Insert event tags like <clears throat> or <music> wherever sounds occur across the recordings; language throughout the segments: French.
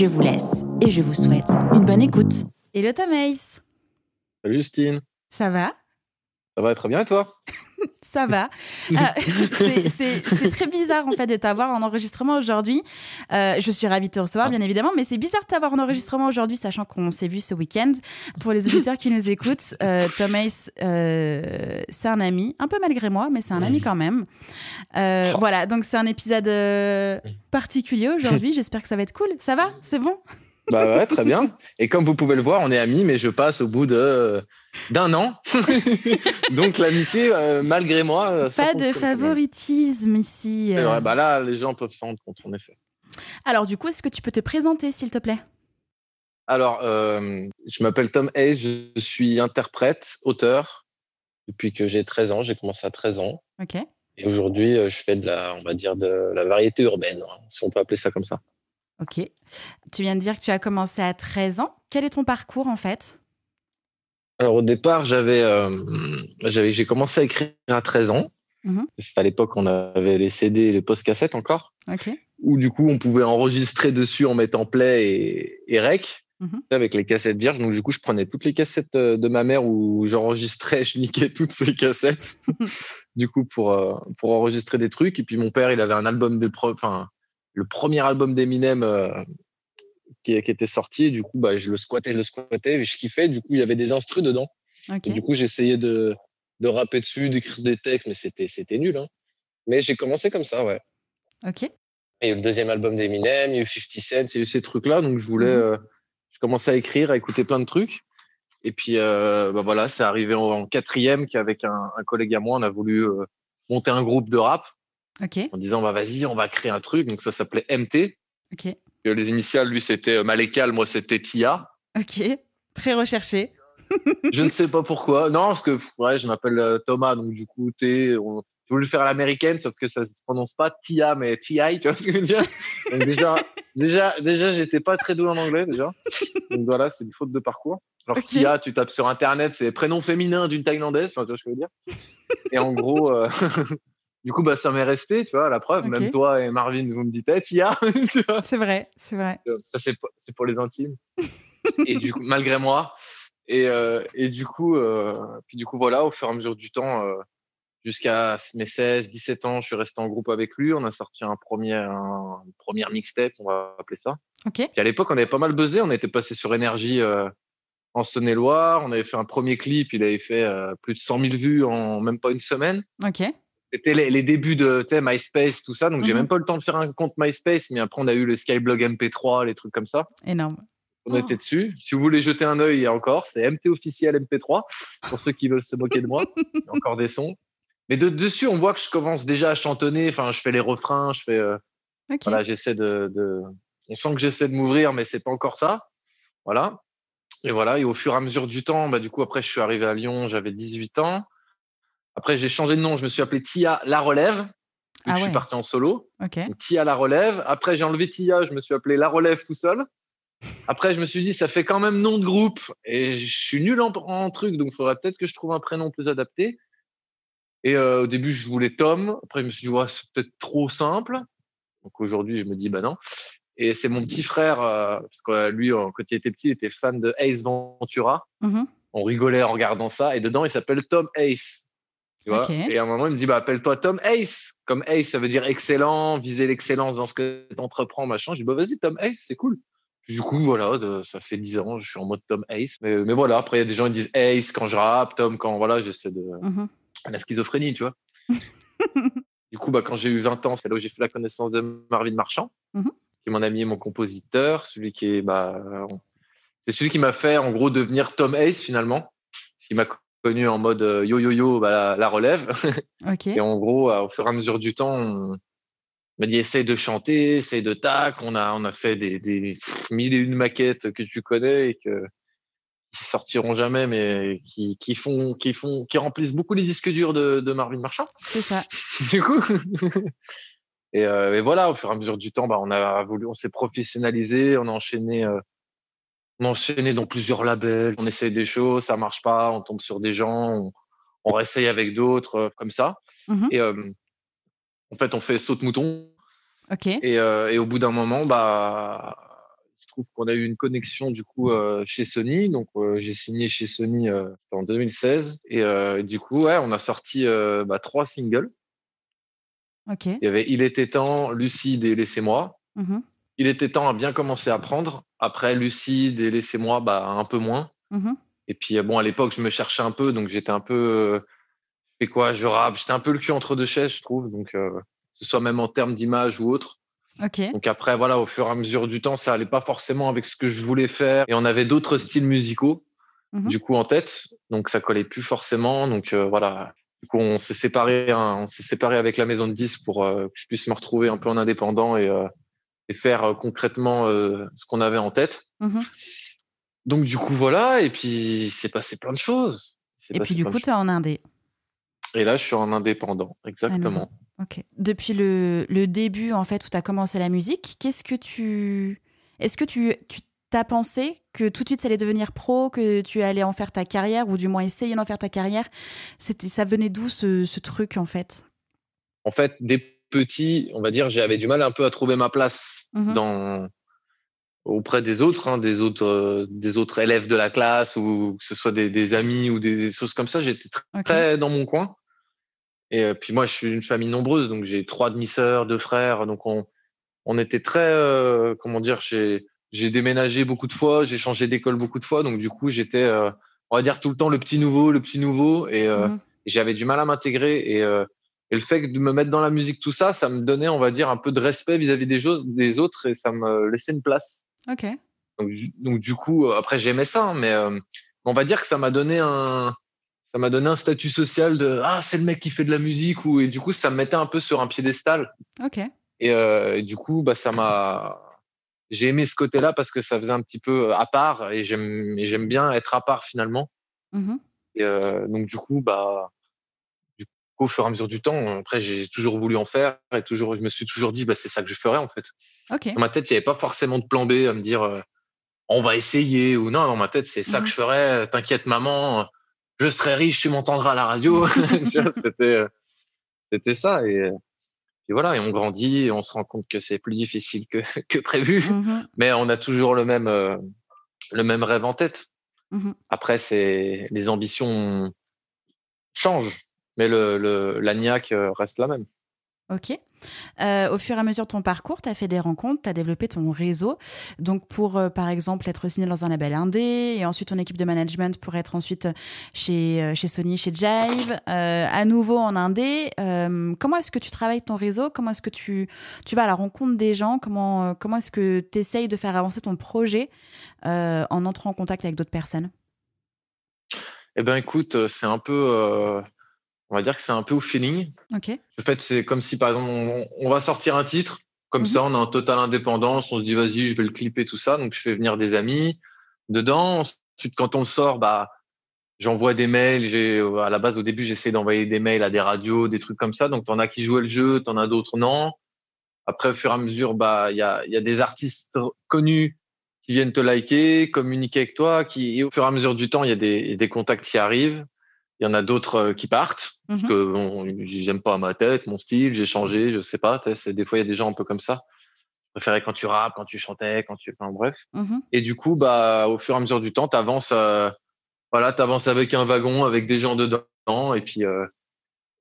Je vous laisse et je vous souhaite une bonne écoute. Hello Thomas Salut Justine. Ça va? Ça va très bien et toi? <laughs> <laughs> ça va. <laughs> Euh, c'est très bizarre en fait de t'avoir en enregistrement aujourd'hui. Euh, je suis ravie de te recevoir, bien évidemment, mais c'est bizarre de t'avoir en enregistrement aujourd'hui, sachant qu'on s'est vu ce week-end. Pour les auditeurs qui nous écoutent, <laughs> euh, Thomas, euh, c'est un ami, un peu malgré moi, mais c'est un ami quand même. Euh, voilà, donc c'est un épisode particulier aujourd'hui. J'espère que ça va être cool. Ça va? C'est bon? Bah ouais, très bien. Et comme vous pouvez le voir, on est amis, mais je passe au bout de d'un an. <laughs> Donc l'amitié, euh, malgré moi. Euh, Pas de favoritisme ici. Euh. bah là, les gens peuvent s'en rendre compte, en effet. Alors du coup, est-ce que tu peux te présenter, s'il te plaît? Alors, je m'appelle Tom Hayes, je suis interprète, auteur. Depuis que j'ai 13 ans, j'ai commencé à 13 ans. Ok. Et aujourd'hui, je fais de la, on va dire, de la variété urbaine, hein, si on peut appeler ça comme ça. Ok. Tu viens de dire que tu as commencé à 13 ans. Quel est ton parcours en fait? Alors au départ, j'avais, euh, j'avais, j'ai commencé à écrire à 13 ans. Mhm. C'était à l'époque on avait les CD et les post-cassettes encore. Ok. Où du coup on pouvait enregistrer dessus en mettant play et, et rec. Mhm. Avec les cassettes vierges. Donc, du coup, je prenais toutes les cassettes euh, de ma mère où j'enregistrais, <laughs> je niquais toutes ces cassettes. du coup, pour, euh, pour enregistrer des trucs. Et puis, mon père, il avait un album de, enfin, le premier album d'Eminem euh, qui, était sorti. du coup, bah, je le squattais, je le squattais, je kiffais. Du coup, il y avait des instrus dedans. du coup, j'essayais de, de rapper dessus, d'écrire des textes, mais c'était, c'était nul. Hein. Mais j'ai commencé comme ça, ouais. Ok. Et il y a eu le deuxième album d'Eminem, il y a eu 50 Cent, il y a eu ces trucs-là. Donc, je voulais, mhm. euh, je commençais à écrire, à écouter plein de trucs. Et puis, euh, bah voilà, c'est arrivé en, quatrième qu'avec un, un, collègue à moi, on a voulu monter un groupe de rap. En disant, bah, vas-y, on va créer un truc. Donc, ça s'appelait MT. Ok. les initiales, lui, c'était euh, Malécal, moi, c'était Tia. Ok. Très recherché. <laughs> je ne sais pas pourquoi. Non, parce que ouais, je m'appelle euh, Thomas, donc du coup, T. On... Je voulais le faire à l'américaine, sauf que ça se prononce pas Tia, mais T.I., tu vois ce que je veux dire? Donc déjà, déjà, déjà, j'étais pas très doué en anglais, déjà. Donc voilà, c'est une faute de parcours. Genre Tia, tu tapes sur Internet, c'est prénom féminin d'une thaïlandaise, tu vois ce que je veux dire? Et en gros, euh, <laughs> du coup, bah, ça m'est resté, tu vois, la preuve. Même toi et Marvin, vous me dites, hey, Tia <laughs> C'est vrai, c'est vrai. Euh, ça, c'est, pour les intimes. et du coup, malgré moi. Et, euh, et du coup, euh, puis du coup, voilà, au fur et à mesure du temps, euh, jusqu'à mes 16, 17 ans, je suis resté en groupe avec lui. On a sorti un premier, un, une première mixtape, on va appeler ça. Ok. Puis à l'époque, on avait pas mal buzzé. On était passé sur énergie en Saône-et-Loire. On avait fait un premier clip. Il avait fait plus de 100 000 vues en même pas une semaine. Ok c'était les, débuts de MySpace, tout ça. Donc, j'ai mhm. même pas le temps de faire un compte MySpace, mais après, on a eu le Skyblog MP3, les trucs comme ça. Énorme. On était dessus. Si vous voulez jeter un œil, il y a encore. C'est MT officiel MP3 pour ceux qui veulent se moquer de moi. Il y a encore des sons. Mais de dessus, on voit que je commence déjà à chantonner. Enfin, je fais les refrains, je fais. Euh, voilà, j'essaie de, de, On sent que j'essaie de m'ouvrir, mais c'est pas encore ça. Voilà. Et voilà. Et au fur et à mesure du temps, bah, du coup, après, je suis arrivé à Lyon, j'avais 18 ans. Après, j'ai changé de nom. Je me suis appelé Tia La Relève. Ah je suis parti en solo. Tia La Relève. Après, j'ai enlevé Tia. Je me suis appelé La Relève tout seul. Après, je me suis dit, ça fait quand même nom de groupe. Et je suis nul en, truc. Donc, il faudrait peut-être que je trouve un prénom plus adapté. Et euh, au début, je voulais Tom. Après, je me suis dit, ouais, c'est peut-être trop simple. Donc aujourd'hui, je me dis, bah non. Et c'est mon petit frère, euh, parce que lui, quand il était petit, il était fan de Ace Ventura. Mm-hmm. On rigolait en regardant ça. Et dedans, il s'appelle Tom Ace. Tu vois Et à un moment, il me dit, bah, appelle-toi Tom Ace. Comme Ace, ça veut dire excellent, viser l'excellence dans ce que tu entreprends, machin. Je dis, bah, vas-y, Tom Ace, c'est cool. Du coup, voilà, ça fait 10 ans, je suis en mode Tom Ace. Mais, mais voilà, après, il y a des gens qui disent Ace quand je rappe, Tom quand, voilà, j'essaie de. Mm La schizophrénie, tu vois. <laughs> du coup, bah, quand j'ai eu 20 ans, c'est là où j'ai fait la connaissance de Marvin Marchand, mm-hmm. qui est mon ami et mon compositeur, celui qui est, bah, c'est celui qui m'a fait, en gros, devenir Tom Ace, finalement. Il m'a connu en mode euh, yo yo yo, bah, la, relève. <laughs> et en gros, au fur et à mesure du temps, on m'a dit essaye de chanter, essaye de tac. On a, on a fait des, des mille et une maquettes que tu connais et que qui sortiront jamais, mais qui, qui, font, qui, font, qui remplissent beaucoup les disques durs de, de Marvin Marchand. C'est ça. <laughs> du coup. <laughs> et, euh, et, voilà, au fur et à mesure du temps, bah, on a voulu, on s'est professionnalisé, on a enchaîné, euh, on a enchaîné dans plusieurs labels, on essaye des choses, ça marche pas, on tombe sur des gens, on, on réessaye avec d'autres, euh, comme ça. Mhm. Et en fait, on fait saute mouton. Ok. Et, et au bout d'un moment, bah il se trouve qu'on a eu une connexion du coup euh, chez Sony. Donc euh, j'ai signé chez Sony euh, en 2016 et du coup ouais, on a sorti bah, trois singles. Ok. Il y avait Il était temps, Lucide et Laissez-moi. Mhm. Il était temps à bien commencer à prendre. Après Lucide et Laissez-moi, bah un peu moins. Mhm. Et puis bon à l'époque je me cherchais un peu donc j'étais un peu fais quoi? Je rappe j'étais un peu le cul entre deux chaises je trouve donc que ce soit même en termes d'image ou autre Ok. donc après, voilà, au fur et à mesure du temps, ça allait pas forcément avec ce que je voulais faire. Et on avait d'autres styles musicaux, Mhm. du coup, en tête. Donc ça collait plus forcément. Donc euh, voilà. Du coup, on s'est séparé, hein, on s'est séparé avec la maison de disques pour euh, que je puisse me retrouver un peu en indépendant et, euh, et faire concrètement ce qu'on avait en tête. Mhm. Donc du coup, voilà. Et puis, c'est passé plein de choses. Et puis du coup, tu es en indé. Et là, je suis en indépendant. Exactement. Ok. Depuis le, le début, en fait, où tu as commencé la musique, qu'est-ce que tu. Est-ce que tu t'as pensé que tout de suite ça allait devenir pro, que tu allais en faire ta carrière, ou du moins essayer d'en faire ta carrière? C'était, Ça venait d'où ce, ce truc, en fait? En fait, des petits, on va dire, j'avais du mal un peu à trouver ma place Mhm. dans auprès des autres, hein, des autres, euh, des autres élèves de la classe ou que ce soit des, des amis ou des, des choses comme ça. J'étais tr- Ok. très dans mon coin. Et euh, puis moi, je suis une famille nombreuse, donc j'ai trois demi-sœurs, deux frères, donc on, on était très, euh, comment dire, j'ai, j'ai déménagé beaucoup de fois, j'ai changé d'école beaucoup de fois, donc du coup, j'étais, on va dire tout le temps le petit nouveau, le petit nouveau, et Mhm. j'avais du mal à m'intégrer et, et le fait de me mettre dans la musique, tout ça, ça me donnait, on va dire, un peu de respect vis-à-vis des, choses, des autres et ça me laissait une place. Ok. Donc, du- donc du coup, euh, après j'aimais ça, hein, mais euh, on va dire que ça m'a donné un, ça m'a donné un statut social de ah c'est le mec qui fait de la musique ou et du coup ça me mettait un peu sur un piédestal Ok. et, euh, et du coup bah ça m'a, j'ai aimé ce côté-là parce que ça faisait un petit peu à part et j'aime, j'aime bien être à part finalement. Mhm. Et euh, donc du coup, bah, au fur et à mesure du temps, après j'ai toujours voulu en faire et toujours, je me suis toujours dit, bah, c'est ça que je ferais en fait. Dans ma tête, il n'y avait pas forcément de plan B à me dire, euh, on va essayer ou non. Dans ma tête, c'est ça Mhm. que je ferais. T'inquiète, maman, je serai riche, tu m'entendras à la radio. <laughs> <laughs> C'était, euh, c'était ça. Et, euh, et voilà, et on grandit, et on se rend compte que c'est plus difficile que, <laughs> que prévu, Mhm. mais on a toujours le même, euh, le même rêve en tête. Mhm. Après, c'est les ambitions changent, mais le, le la niaque euh, reste la même. Ok. Euh, au fur et à mesure de ton parcours, tu as fait des rencontres, tu as développé ton réseau. Donc, pour, euh, par exemple, être signé dans un label indé, et ensuite ton équipe de management pour être ensuite chez, chez Sony, chez Jive, euh, à nouveau en indé. Comment est-ce que tu travailles ton réseau? Comment est-ce que tu, tu vas à la rencontre des gens? Comment, comment est-ce que tu essayes de faire avancer ton projet en entrant en contact avec d'autres personnes? Eh ben, écoute, c'est un peu, on va dire que c'est un peu au feeling. Ok. En fait, c'est comme si, par exemple, on, on va sortir un titre, comme Mhm. ça, on est en totale indépendance, on se dit, vas-y, je vais le clipper, tout ça. Donc, je fais venir des amis dedans. Ensuite, quand on le sort, bah, j'envoie des mails. J'ai, à la base, au début, j'essaie d'envoyer des mails à des radios, des trucs comme ça. Donc, t'en as qui jouaient le jeu, t'en as d'autres non. Après, au fur et à mesure, bah, il y a, il y a des artistes connus qui viennent te liker, communiquer avec toi, qui, et au fur et à mesure du temps, il y a des, il y a des contacts qui arrivent. Il y en a d'autres euh, qui partent parce Mhm. que bon, j'aime pas ma tête, mon style, j'ai changé, je sais pas. Des fois, il y a des gens un peu comme ça. Je préférais quand tu rappes, quand tu chantais, quand tu, enfin, bref. Mhm. Et du coup, bah, au fur et à mesure du temps, t'avances, euh, voilà, t'avances avec un wagon, avec des gens dedans, et puis, euh,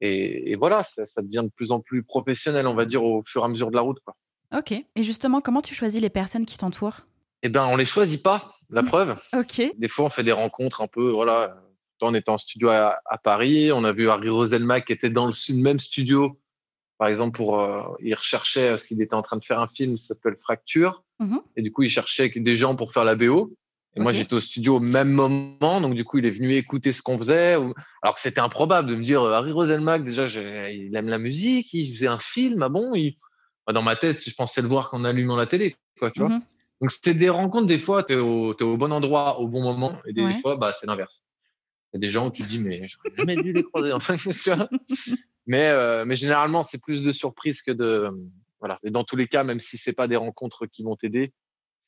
et, et voilà, ça, ça devient de plus en plus professionnel, on va dire, au fur et à mesure de la route, quoi. Ok. Et justement, comment tu choisis les personnes qui t'entourent? Eh ben, on les choisit pas, la preuve. Ok. Des fois, on fait des rencontres un peu, voilà. On était en studio à, à Paris, on a vu Harry Roselmack qui était dans le même studio, par exemple, pour, euh, il recherchait, parce qu'il était en train de faire un film qui s'appelle Fracture, Mhm. et du coup, il cherchait des gens pour faire la BO. Et moi, j'étais au studio au même moment, donc du coup, il est venu écouter ce qu'on faisait. ou- Alors que c'était improbable de me dire, euh, Harry Roselmack, déjà, il aime la musique, il faisait un film, ah bon il... Bah, Dans ma tête, je pensais le voir qu'en allumant la télé, quoi, tu vois. Mhm. Donc, c'est des rencontres, des fois, tu es, au bon endroit au bon moment, et des fois, bah, c'est l'inverse. Il y a des gens où tu te dis, mais j'aurais jamais dû les croiser. Enfin, mais, euh, mais généralement, c'est plus de surprises que de. Voilà. Et dans tous les cas, même si c'est pas des rencontres qui vont t'aider,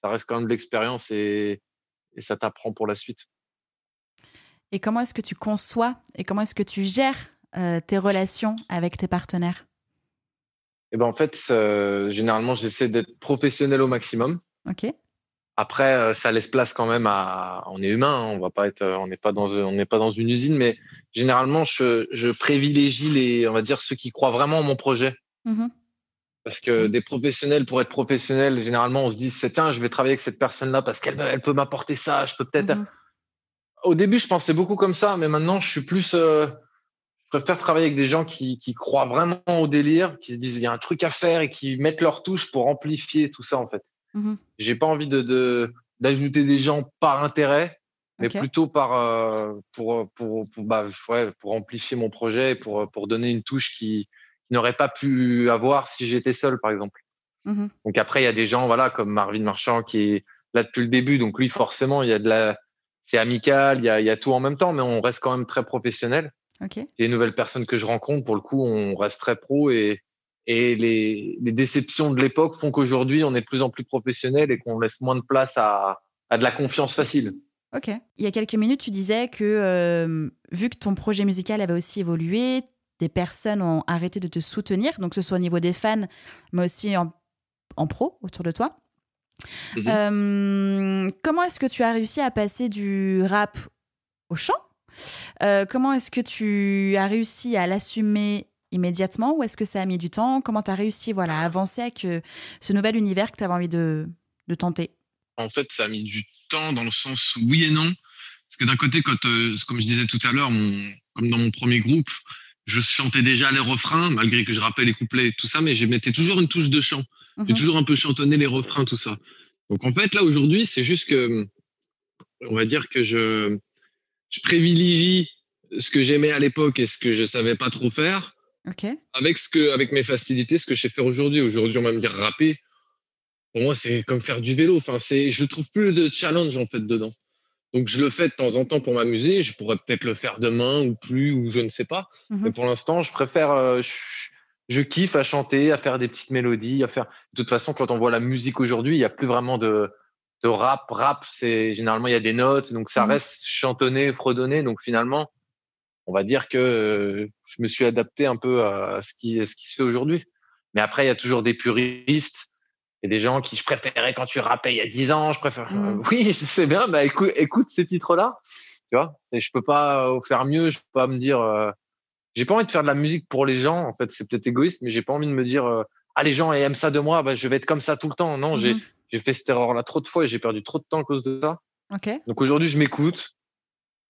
ça reste quand même de l'expérience et, et ça t'apprend pour la suite. Et comment est-ce que tu conçois et comment est-ce que tu gères euh, tes relations avec tes partenaires? Eh ben, En fait, généralement, j'essaie d'être professionnel au maximum. Ok. Après, euh, ça laisse place quand même à. On est humain, hein, on va pas être, on n'est pas dans, on n'est pas dans une usine, mais généralement, je, je, privilégie les, on va dire ceux qui croient vraiment en mon projet. Mmh parce que des professionnels, pour être professionnel, généralement, on se dit, c'est tiens, je vais travailler avec cette personne-là parce qu'elle elle peut m'apporter ça. Je peux peut-être. Mmh Au début, je pensais beaucoup comme ça, mais maintenant, je suis plus. Euh, je préfère travailler avec des gens qui, qui, croient vraiment au délire, qui se disent il y a un truc à faire et qui mettent leur touche pour amplifier tout ça, en fait. Mmh J'ai pas envie de d'ajouter des gens par intérêt, mais plutôt par euh, pour pour pour bah ouais, pour amplifier mon projet, pour pour donner une touche qui, n'aurait pas pu avoir si j'étais seul, par exemple. Mmh donc après, il y a des gens voilà comme Marvin Marchand qui est là depuis le début, donc lui forcément il y a de la c'est amical, il y a, il y a tout en même temps, mais on reste quand même très professionnel. Okay. Les nouvelles personnes que je rencontre, pour le coup, on reste très pro et et les, les déceptions de l'époque font qu'aujourd'hui, on est de plus en plus professionnel et qu'on laisse moins de place à, à, de la confiance facile. Ok. Il y a quelques minutes, tu disais que euh, vu que ton projet musical avait aussi évolué, des personnes ont arrêté de te soutenir, donc que ce soit au niveau des fans, mais aussi en, en pro autour de toi. Mhm. Euh, comment est-ce que tu as réussi à passer du rap au chant? Euh, Comment est-ce que tu as réussi à l'assumer immédiatement ou est-ce que ça a mis du temps? Comment tu as réussi voilà, à avancer avec euh, ce nouvel univers que tu avais envie de, de, tenter? En fait, ça a mis du temps dans le sens où oui et non. Parce que d'un côté, quand, euh, comme je disais tout à l'heure, comme dans mon premier groupe, je chantais déjà les refrains, malgré que je rappelle les couplets et tout ça, mais je mettais toujours une touche de chant. J'ai mhm. toujours un peu chantonné les refrains, tout ça. Donc en fait, là, aujourd'hui, c'est juste que, on va dire que je, je privilégie ce que j'aimais à l'époque et ce que je savais pas trop faire avec, ce que, avec mes facilités, ce que je sais faire aujourd'hui. Aujourd'hui, on va me dire rapper. Pour moi, c'est comme faire du vélo. Enfin, c'est, je trouve plus de challenge en fait dedans. Donc, je le fais de temps en temps pour m'amuser. Je pourrais peut-être le faire demain ou plus, ou je ne sais pas. Mhm. Mais pour l'instant, je préfère. Euh, je, kiffe à chanter, à faire des petites mélodies, à faire. De toute façon, quand on voit la musique aujourd'hui, il n'y a plus vraiment de, de rap. Rap, c'est généralement il y a des notes, donc ça mhm. reste chantonné, fredonné. Donc finalement, on va dire que euh, je me suis adapté un peu à ce qui, ce qui se fait aujourd'hui. Mais après, il y a toujours des puristes et des gens qui je préférais quand tu rappais il y a 10 ans, je préfère. Mmh. Oui, je sais bien, bah écoute, écoute ces titres-là. Tu vois, je peux pas faire mieux, je peux pas me dire. Euh, j'ai pas envie de faire de la musique pour les gens. En fait, c'est peut-être égoïste, mais j'ai pas envie de me dire euh, ah les gens aiment ça de moi, bah, je vais être comme ça tout le temps. Non, j'ai mmh j'ai fait cette erreur-là trop de fois et j'ai perdu trop de temps à cause de ça. Donc aujourd'hui, je m'écoute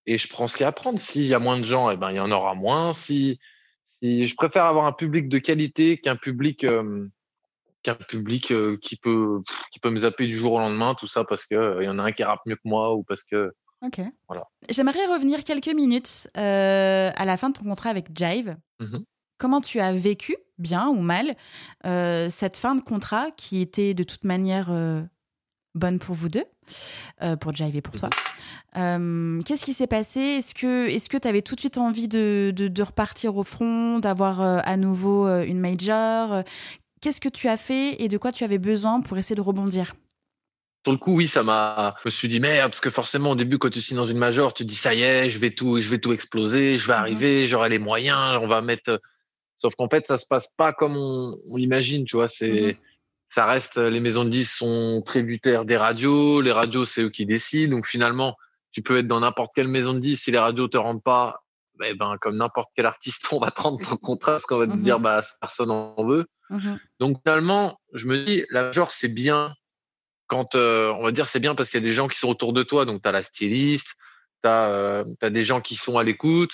et je prends ce qu'il y a à prendre. S'il y a moins de gens, eh ben, il y en aura moins. Si, si je préfère avoir un public de qualité qu'un public, euh, qu'un public euh, qui, peut, qui peut me zapper du jour au lendemain, tout ça parce qu'il euh, y en a un qui rappe mieux que moi ou parce que. Ok. Voilà. J'aimerais revenir quelques minutes à la fin de ton contrat avec Jive. Mmh Comment tu as vécu, bien ou mal, cette fin de contrat qui était de toute manière bonne pour vous deux, pour Jive et pour toi euh, qu'est-ce qui s'est passé? Est-ce que est-ce que tu avais tout de suite envie de, de, repartir au front, d'avoir euh, à nouveau euh, une major? Qu'est-ce que tu as fait et de quoi tu avais besoin pour essayer de rebondir? Sur le coup, oui, ça m'a. Je me suis dit merde, parce que forcément, au début, quand tu signes dans une major, tu dis ça y est, je vais tout, je vais tout exploser, je vais mmh arriver, j'aurai les moyens, on va mettre. Sauf qu'en fait, ça se passe pas comme on, on imagine, tu vois. C'est, mmh ça reste. Les maisons de disques sont tributaires des radios. Les radios, c'est eux qui décident. Donc finalement, tu peux être dans n'importe quelle maison de disques, si les radios te rendent pas, eh ben, comme n'importe quel artiste, on va te rendre ton contrat parce qu'on va te dire, mmh bah, personne en veut. Mmh Donc, finalement, je me dis, la genre, c'est bien quand, euh, on va dire, c'est bien parce qu'il y a des gens qui sont autour de toi. Donc, tu as la styliste, tu as, euh, des gens qui sont à l'écoute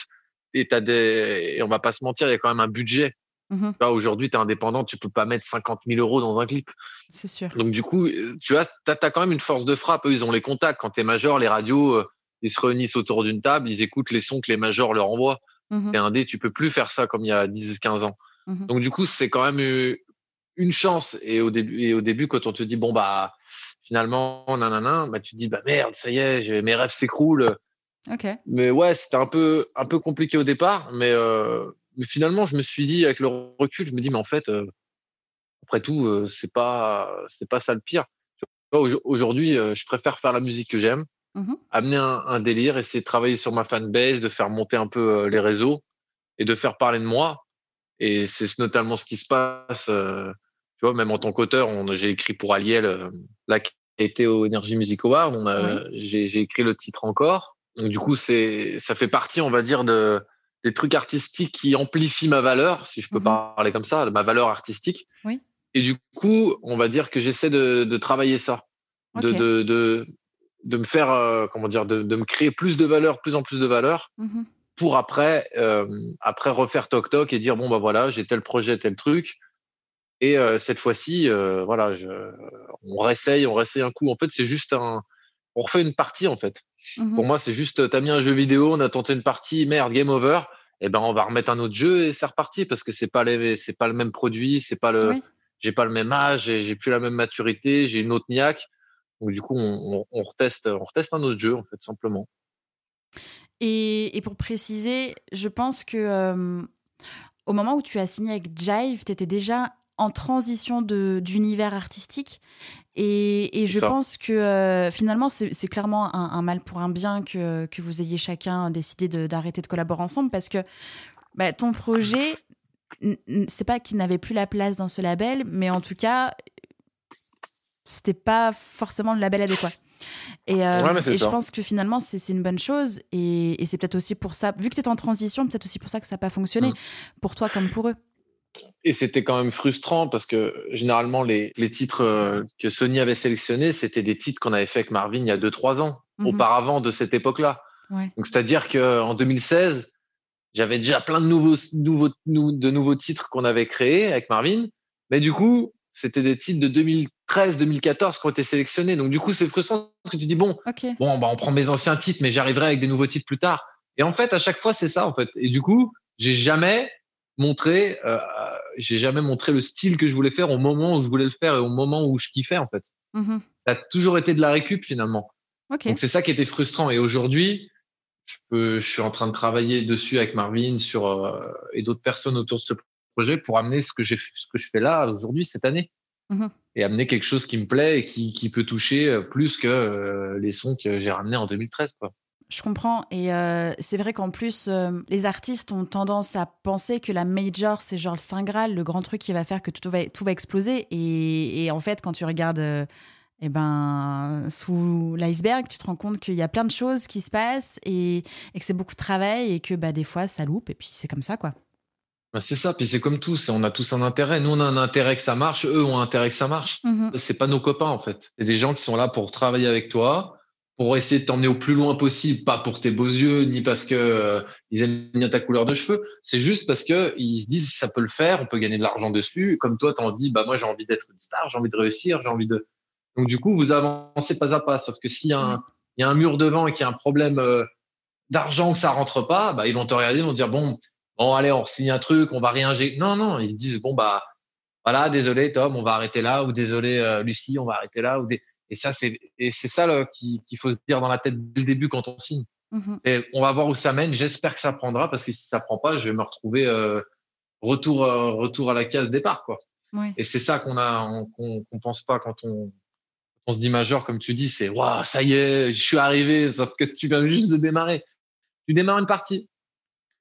et t'as des, et on va pas se mentir, il y a quand même un budget. Mmh aujourd'hui, tu es indépendant, tu peux pas mettre 50 000 euros dans un clip. C'est sûr. Donc, du coup, tu as, as, quand même une force de frappe. Eux, ils ont les contacts. Quand tu es major, les radios, euh, ils se réunissent autour d'une table, ils écoutent les sons que les majors leur envoient. Mmh et un dé, tu peux plus faire ça comme il y a 10-15 ans. Mmh Donc, du coup, c'est quand même une chance. Et au début, et au début, quand on te dit bon bah finalement nanana, bah tu te dis bah merde, ça y est, mes rêves s'écroulent. Ok. Mais ouais, c'était un peu un peu compliqué au départ, mais euh, mais finalement, je me suis dit avec le recul, je me dis mais en fait, euh, après tout, euh, c'est pas c'est pas ça le pire. Aujourd'hui, je préfère faire la musique que j'aime, mmh amener un, un, délire, essayer de travailler sur ma fanbase, de faire monter un peu les réseaux et de faire parler de moi. Et c'est notamment ce qui se passe. tu vois, même en tant qu'auteur, j'ai écrit pour Aliel, là qui a été au Energy Music Award. On a, j'ai écrit le titre encore. Donc du coup, c'est ça fait partie, on va dire, de des trucs artistiques qui amplifient ma valeur, si je peux mmh parler comme ça, ma valeur artistique. Oui. Et du coup, on va dire que j'essaie de, de, travailler ça, de, de, de, de, me faire, euh, comment dire, de, de, me créer plus de valeur, plus en plus de valeur, mmh pour après, euh, après refaire toc toc et dire bon bah voilà, j'ai tel projet, tel truc. Et euh, cette fois-ci, voilà, je, on réessaye, on réessaye un coup. En fait, c'est juste un, on refait une partie en fait. Mmh Pour moi, c'est juste, t'as mis un jeu vidéo, on a tenté une partie, merde, game over. Eh ben, on va remettre un autre jeu et c'est reparti parce que c'est pas les, c'est pas le même produit, c'est pas le, j'ai pas le même âge, j'ai plus la même maturité, j'ai une autre niaque. Donc du coup, on, on, reteste, on reteste un autre jeu en fait, simplement. Et, et pour préciser, je pense que euh, au moment où tu as signé avec Jive, tu étais déjà en transition d'univers artistique. Et, et je pense que euh, finalement, c'est clairement un, un, mal pour un bien que, que vous ayez chacun décidé d'arrêter de, collaborer ensemble parce que bah, ton projet, c'est pas qu'il n'avait plus la place dans ce label, mais en tout cas, c'était pas forcément le label adéquat. Et, euh, et je pense que finalement, c'est une bonne chose. Et, et c'est peut-être aussi pour ça, vu que tu es en transition, peut-être aussi pour ça que ça n'a pas fonctionné, mm. pour toi comme pour eux. Et c'était quand même frustrant parce que généralement, les, les titres euh, que Sony avait sélectionnés, c'était des titres qu'on avait fait avec Marvin il y a 2-3 ans, mm-hmm. auparavant de cette époque-là. Ouais. Donc, c'est-à-dire qu'en 2016, j'avais déjà plein de nouveaux, nouveaux, de nouveaux titres qu'on avait créés avec Marvin. Mais du coup, c'était des titres de 2013, 2014 qui ont été sélectionnés. Donc, du coup, c'est frustrant parce que tu dis, bon, bon, bah, on prend mes anciens titres, mais j'arriverai avec des nouveaux titres plus tard. Et en fait, à chaque fois, c'est ça, en fait. Et du coup, j'ai jamais montré, euh, j'ai jamais montré le style que je voulais faire au moment où je voulais le faire et au moment où je kiffais, en fait. Mm-hmm. Ça a toujours été de la récup, finalement. Okay. Donc, c'est ça qui était frustrant. Et aujourd'hui, je peux, je suis en train de travailler dessus avec Marvin sur, euh, et d'autres personnes autour de ce projet pour amener ce que j'ai, ce que je fais là aujourd'hui, cette année. Mmh. Et amener quelque chose qui me plaît et qui, qui peut toucher euh, plus que euh, les sons que j'ai ramenés en 2013. Quoi. Je comprends. Et euh, c'est vrai qu'en plus, euh, les artistes ont tendance à penser que la major, c'est genre le Saint Graal, le grand truc qui va faire que tout va, tout va exploser. Et, et en fait, quand tu regardes euh, eh ben, sous l'iceberg, tu te rends compte qu'il y a plein de choses qui se passent et, et que c'est beaucoup de travail et que bah, des fois, ça loupe. Et puis, c'est comme ça, quoi. Bah, c'est ça, puis c'est comme tous, on a tous un intérêt. Nous, on a un intérêt que ça marche, eux ont un intérêt que ça marche. Mmh. C'est pas nos copains, en fait. C'est des gens qui sont là pour travailler avec toi, pour essayer de t'emmener au plus loin possible, pas pour tes beaux yeux, ni parce que euh, ils aiment bien ta couleur de cheveux. C'est juste parce que ils se disent ça peut le faire, on peut gagner de l'argent dessus. Comme toi, t'en dis, bah moi j'ai envie d'être une star, j'ai envie de réussir, j'ai envie de. Donc du coup, vous avancez pas à pas. Sauf que s'il y a un, il y a un mur devant et qu'il y a un problème euh, d'argent que ça rentre pas, bah ils vont te regarder, ils vont dire bon bon, allez, on signe un truc, on va rien Non, non, ils disent, bon, bah, voilà, désolé, Tom, on va arrêter là, ou désolé, euh, Lucie, on va arrêter là, ou des... Et ça, c'est, et c'est ça qu'il faut se dire dans la tête dès le début quand on signe. Mmh et on va voir où ça mène. J'espère que ça prendra, parce que si ça prend pas, je vais me retrouver euh, retour, euh, retour à la case départ, quoi. Et c'est ça qu'on a, qu'on qu'on pense pas quand on, on se dit majeur, comme tu dis, c'est waouh, ça y est, je suis arrivé, sauf que tu viens juste de démarrer. Tu démarres une partie,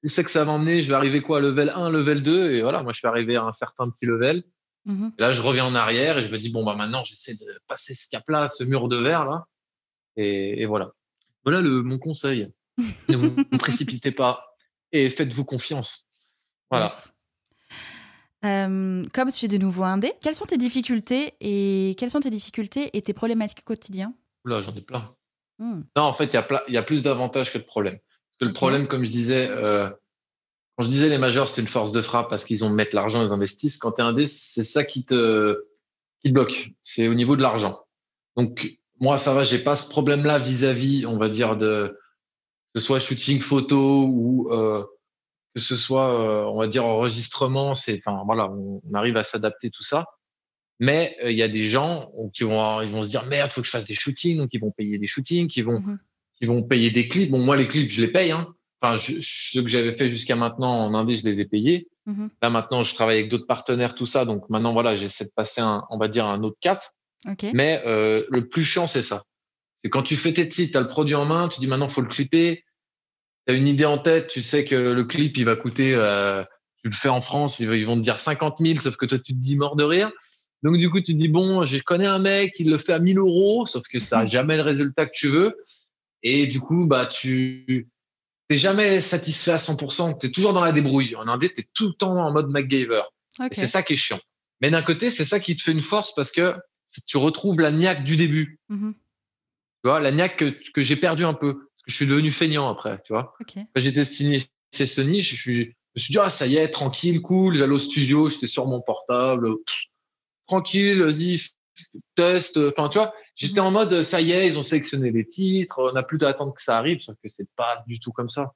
je sais que ça va m'emmener, je vais arriver quoi, level 1, level 2, et voilà, moi je suis arrivé à un certain petit level. Mmh et là, je reviens en arrière et je me dis, bon, bah maintenant, j'essaie de passer ce cap-là, ce mur de verre, là. Et, et voilà. Voilà le, mon conseil. ne vous, <laughs> précipitez pas et faites-vous confiance. Voilà. Yes. Euh, comme tu es de nouveau indé, quelles sont tes difficultés et quelles sont tes difficultés et tes problématiques au quotidien? Là, j'en ai plein. Mmh. Non, en fait, il y, y, a plus d'avantages que de problèmes. Parce que okay. le problème, comme je disais, euh, quand je disais les majors, c'est une force de frappe parce qu'ils ont mettre l'argent, ils investissent. Quand tu es indé, c'est ça qui te, qui te bloque. C'est au niveau de l'argent. Donc, moi, ça va, j'ai pas ce problème-là vis-à-vis, on va dire, de, que ce soit shooting photo ou euh, que ce soit, euh, on va dire, enregistrement. C'est, enfin, voilà, on, on arrive à s'adapter tout ça. Mais il y a des gens qui vont, ils vont se dire merde, faut que je fasse des shootings, donc ils vont payer des shootings, qui vont, mmh qui vont payer des clips. Bon, moi les clips, je les paye. Hein. Enfin, je, ceux que j'avais fait jusqu'à maintenant en Indé, je les ai payés. Mmh Là maintenant, je travaille avec d'autres partenaires, tout ça. Donc maintenant, voilà, j'essaie de passer un, on va dire un autre cap. Mais le plus chiant, c'est ça. C'est quand tu fais tes titres, tu as le produit en main, tu dis maintenant, faut le clipper. Tu as une idée en tête, tu sais que le clip, il va coûter, euh, tu le fais en France, ils vont te dire 50 000, sauf que toi, tu te dis mort de rire. Donc, du coup, tu te dis, bon, je connais un mec, il le fait à 1000 euros, sauf que ça n'a <laughs> jamais le résultat que tu veux. Et du coup, bah, tu n'es jamais satisfait à 100%. Tu es toujours dans la débrouille. En Indé, tu es tout le temps en mode MacGyver. C'est ça qui est chiant. Mais d'un côté, c'est ça qui te fait une force parce que tu retrouves la niaque du début. Mmh tu vois, la niaque que, que j'ai perdu un peu. Parce que je suis devenu feignant après, tu vois. Quand j'étais signé chez Sony, je, suis, je me suis dit, ah, ça y est, tranquille, cool. J'allais au studio, j'étais sur mon portable. tranquille, vas-y, test. Enfin, tu vois, j'étais en mode, ça y est, ils ont sélectionné les titres. On n'a plus d'attendre que ça arrive, sauf que c'est pas du tout comme ça.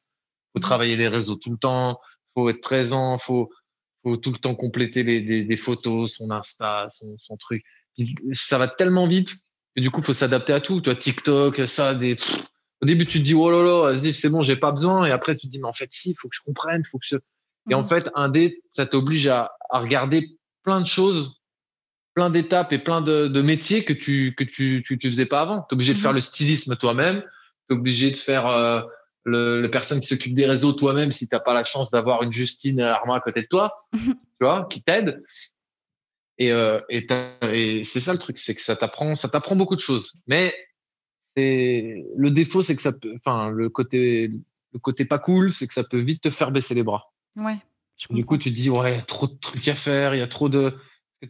Faut mhm. travailler les réseaux tout le temps. Faut être présent. Faut, faut tout le temps compléter les, des, des photos, son Insta, son, son truc. ça va tellement vite et du coup, faut s'adapter à tout. Toi, TikTok, ça, des. Au début, tu te dis, oh là là, vas-y, c'est bon, j'ai pas besoin. Et après, tu te dis, mais en fait, si, faut que je comprenne, faut que je. Et en mhm. fait, un dé, ça t'oblige à, à, regarder plein de choses, plein d'étapes et plein de, de, métiers que tu que tu, tu, tu faisais pas avant. Tu es obligé de faire mhm. le stylisme toi-même. Tu es obligé de faire euh, le, le, personne qui s'occupe des réseaux toi-même si tu pas la chance d'avoir une Justine Armand à côté de toi, <laughs> tu vois, qui t'aide. Et, euh, et, c'est ça le truc, c'est que ça t'apprend, ça t'apprend beaucoup de choses. Mais c'est le défaut, c'est que ça peut, enfin le côté, le côté pas cool, c'est que ça peut vite te faire baisser les bras. Ouais. du coup, tu te dis ouais, y a trop de trucs à faire, il y a trop de,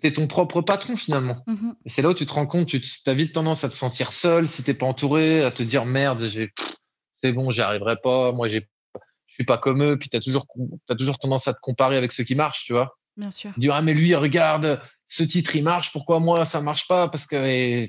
es ton propre patron finalement. Mmh et c'est là où tu te rends compte, tu as vite tendance à te sentir seul si t'es pas entouré, à te dire merde, c'est bon, j'y arriverai pas, moi j'ai, je suis pas comme eux. Puis toujours, as toujours tendance à te comparer avec ceux qui marchent, tu vois. Bien sûr. Dire ah mais lui regarde ce titre il marche pourquoi moi ça marche pas? Parce que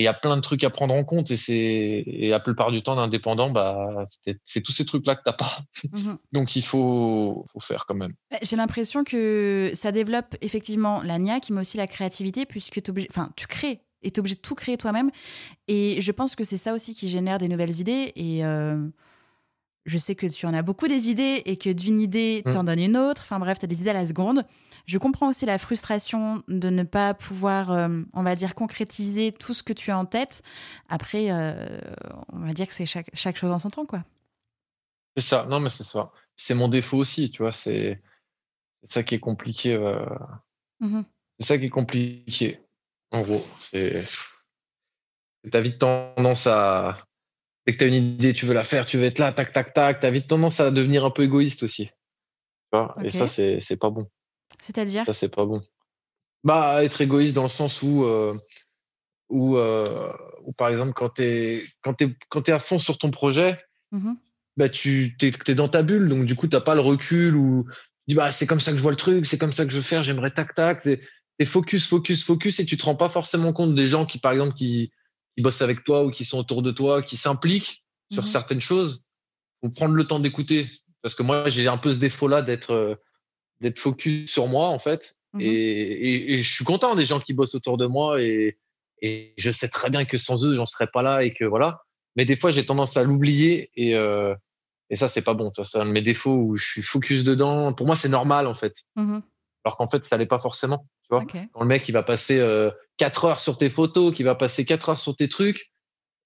il y a plein de trucs à prendre en compte et c'est et la plupart du temps d'indépendant bah c'est tous ces trucs là que t'as pas. Mmh <laughs> donc il faut faut faire quand même. J'ai l'impression que ça développe effectivement la niaque mais aussi la créativité puisque enfin tu crées et es obligé de tout créer toi-même. Et je pense que c'est ça aussi qui génère des nouvelles idées et euh, je sais que tu en as beaucoup des idées et que d'une idée, tu en mm. donnes une autre. Enfin bref, tu as des idées à la seconde. Je comprends aussi la frustration de ne pas pouvoir, euh, on va dire, concrétiser tout ce que tu as en tête. Après, euh, on va dire que c'est chaque, chaque chose en son temps, quoi. C'est ça, non, mais c'est ça. C'est mon défaut aussi, tu vois, c'est ça qui est compliqué. Euh, mmh c'est ça qui est compliqué, en gros. C'est. T'as vite tendance à, Dès que tu as une idée, tu veux la faire, tu veux être là, tac, tac, tac, tu as vite tendance à devenir un peu égoïste aussi. Et ça, c'est pas bon. C'est-à-dire Ça, c'est pas bon. Bah, être égoïste dans le sens où, euh, où, euh, par exemple, quand tu es, quand es, quand es à fond sur ton projet, mmh bah, tu es, es, dans ta bulle, donc du coup, tu n'as pas le recul ou tu dis, bah, c'est comme ça que je vois le truc, c'est comme ça que je veux faire, j'aimerais tac, tac. Tu es, focus, focus, focus et tu te rends pas forcément compte des gens qui, par exemple, qui, qui bossent avec toi ou qui sont autour de toi, qui s'impliquent sur mhm. certaines choses, faut prendre le temps d'écouter. Parce que moi, j'ai un peu ce défaut-là d'être euh, d'être focus sur moi, en fait. Mhm. Et, et, je suis content des gens qui bossent autour de moi et, et je sais très bien que sans eux, j'en serais pas là et que voilà. Mais des fois, j'ai tendance à l'oublier et, euh, et ça, c'est pas bon. C'est un de mes défauts où je suis focus dedans. Pour moi, c'est normal, en fait. Mhm. Alors qu'en fait, ça l'est pas forcément. Tu vois, quand le mec, il va passer euh, 4 heures sur tes photos, qui va passer 4 heures sur tes trucs.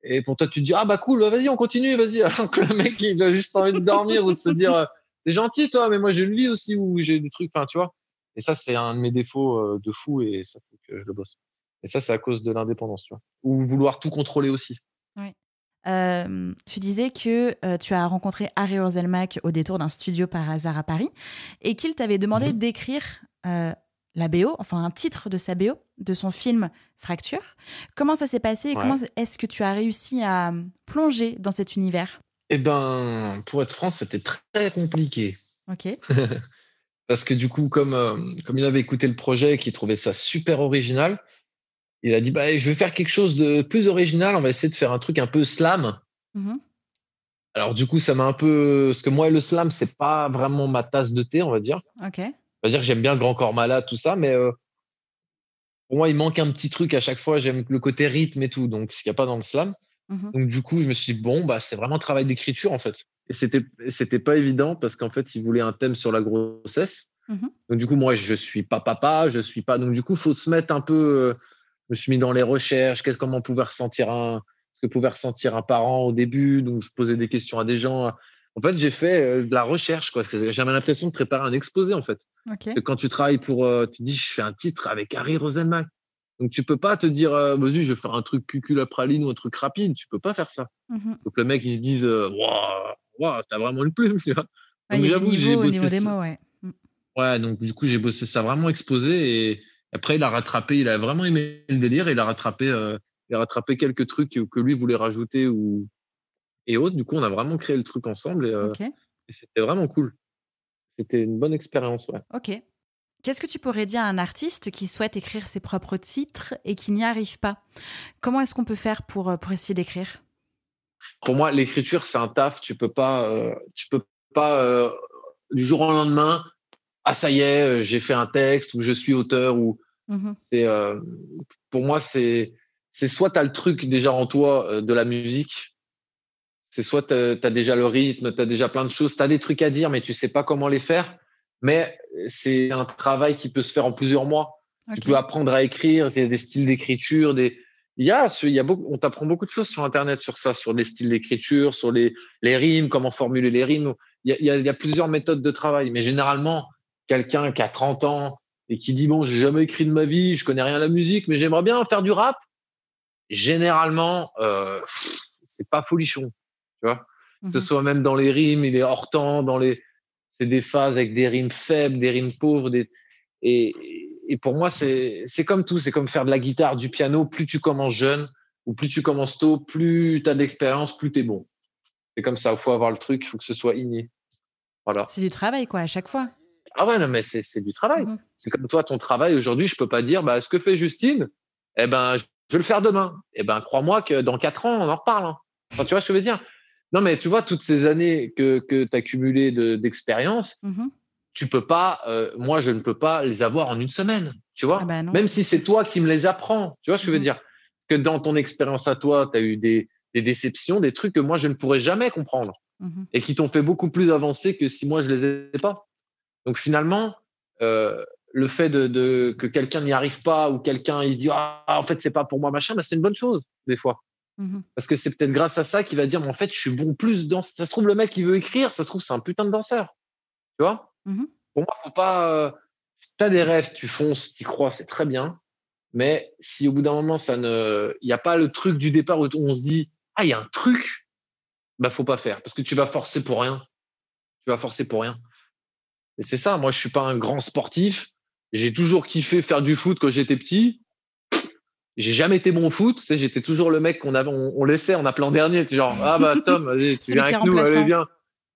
Et pour toi, tu te dis, ah bah cool, vas-y, on continue, vas-y. <laughs> Alors que le mec, il a juste envie de dormir ou de se dire, euh, t'es gentil, toi, mais moi, j'ai une vie aussi où j'ai des trucs, enfin, tu vois. Et ça, c'est un de mes défauts euh, de fou et ça faut que je le bosse. Et ça, c'est à cause de l'indépendance, tu vois. Ou vouloir tout contrôler aussi. Oui. Euh, tu disais que tu as rencontré Harry Orzelmack au détour d'un studio par hasard à Paris et qu'il t'avait demandé mhm. d'écrire la BO, enfin un titre de sa BO, de son film Fracture. Comment ça s'est passé et comment est-ce que tu as réussi à plonger dans cet univers? Eh ben, pour être franc, c'était très compliqué. Ok. <laughs> Parce que du coup, comme, euh, comme il avait écouté le projet et qu'il trouvait ça super original, il a dit bah, Je vais faire quelque chose de plus original, on va essayer de faire un truc un peu slam. Mmh Alors, du coup, ça m'a un peu. Parce que moi, le slam, c'est pas vraiment ma tasse de thé, on va dire. Ok va dire que j'aime bien le grand corps malade, tout ça, mais euh, pour moi, il manque un petit truc à chaque fois. J'aime le côté rythme et tout, donc ce qu'il n'y a pas dans le slam. Mhm. Donc du coup, je me suis dit, bon, bah, c'est vraiment un travail d'écriture en fait. Et c'était, c'était pas évident parce qu'en fait, il voulait un thème sur la grossesse. Mhm. Donc du coup, moi, je suis pas papa, je suis pas. Donc du coup, faut se mettre un peu. euh, je me suis mis dans les recherches, qu'est-ce comment pouvait ressentir un, ce que pouvait ressentir un parent au début. Donc je posais des questions à des gens. En fait, j'ai fait euh, de la recherche, quoi. J'avais l'impression de préparer un exposé en fait. Quand tu travailles pour, euh, tu dis, je fais un titre avec Harry Rosenmack. Donc tu peux pas te dire, euh, vas-y, je vais faire un truc cuculapraline ou un truc rapide. Tu peux pas faire ça. Mhm. Donc le mec, il se dise, euh, waouh, waouh, t'as vraiment une plume, <laughs> tu vois. Ouais, Donc, j'avoue j'ai niveaux au bossé niveau des mots, ouais. Mm. Ouais, donc du coup, j'ai bossé ça vraiment exposé et après, il a rattrapé, il a vraiment aimé le délire, et il a rattrapé, euh, il a rattrapé quelques trucs que lui voulait rajouter ou et autres. Du coup, on a vraiment créé le truc ensemble et, euh, et c'était vraiment cool. C'était une bonne expérience, ouais. Ok. Qu'est-ce que tu pourrais dire à un artiste qui souhaite écrire ses propres titres et qui n'y arrive pas? Comment est-ce qu'on peut faire pour, euh, pour essayer d'écrire? Pour moi, l'écriture, c'est un taf. Tu peux pas, euh, tu peux pas euh, du jour au lendemain. Ah, ça y est, j'ai fait un texte ou je suis auteur ou Mhm. c'est euh, pour moi c'est c'est soit tu as le truc déjà en toi de la musique c'est soit tu as, déjà le rythme tu as déjà plein de choses tu as des trucs à dire mais tu sais pas comment les faire. Mais c'est un travail qui peut se faire en plusieurs mois. Tu peux apprendre à écrire il y a des styles d'écriture des il y a ce- il y a beaucoup on t'apprend beaucoup de choses sur internet sur ça sur les styles d'écriture sur les les rimes comment formuler les rimes. Il y a, il y plusieurs méthodes de travail. Mais généralement quelqu'un qui a 30 ans et qui dit bon, j'ai jamais écrit de ma vie, je connais rien à la musique, mais j'aimerais bien faire du rap. Généralement, euh, c'est pas folichon, tu vois. Que ce Mhm. soit même dans les rimes, il est hors temps, dans les, c'est des phases avec des rimes faibles, des rimes pauvres, des, et, et pour moi, c'est, c'est comme tout, c'est comme faire de la guitare, du piano. Plus tu commences jeune ou plus tu commences tôt, plus tu as d'expérience, plus tu es bon. C'est comme ça, il faut avoir le truc, il faut que ce soit inné. Voilà. C'est du travail, quoi, à chaque fois. Ah ouais, non, mais c'est, c'est du travail. Mhm. C'est comme toi, ton travail aujourd'hui, je peux pas dire, bah, ce que fait Justine, eh ben, je vais le faire demain. Eh ben, crois-moi que dans quatre ans, on en reparle. hein. Enfin, tu vois ce que je veux dire? Non, mais tu vois, toutes ces années que, que tu as cumulées de, d'expérience, Mhm. tu peux pas, euh, moi, je ne peux pas les avoir en une semaine. Tu vois? Ah bah. Même si c'est toi qui me les apprends. Tu vois ce que je veux Mhm. dire? Que dans ton expérience à toi, tu as eu des, des déceptions, des trucs que moi, je ne pourrais jamais comprendre Mhm. et qui t'ont fait beaucoup plus avancer que si moi, je les ai pas. Donc finalement, euh, le fait de, de que quelqu'un n'y arrive pas ou quelqu'un il dit ah en fait c'est pas pour moi machin, bah, c'est une bonne chose des fois Mhm. parce que c'est peut-être grâce à ça qu'il va dire mais en fait je suis bon plus dans ça se trouve le mec qui veut écrire, ça se trouve c'est un putain de danseur, tu vois? Mhm. Pour moi faut pas euh, si t'as des rêves tu fonces, t'y crois c'est très bien, mais si au bout d'un moment ça ne, il y a pas le truc du départ où on se dit ah il y a un truc, bah faut pas faire parce que tu vas forcer pour rien, tu vas forcer pour rien. Et c'est ça, moi je suis pas un grand sportif. J'ai toujours kiffé faire du foot quand j'étais petit. J'ai jamais été bon au foot. Tu sais, j'étais toujours le mec qu'on avait, on, on laissait en appelant dernier. Tu genre, ah bah Tom, vas-y, tu viens avec nous, allez, viens.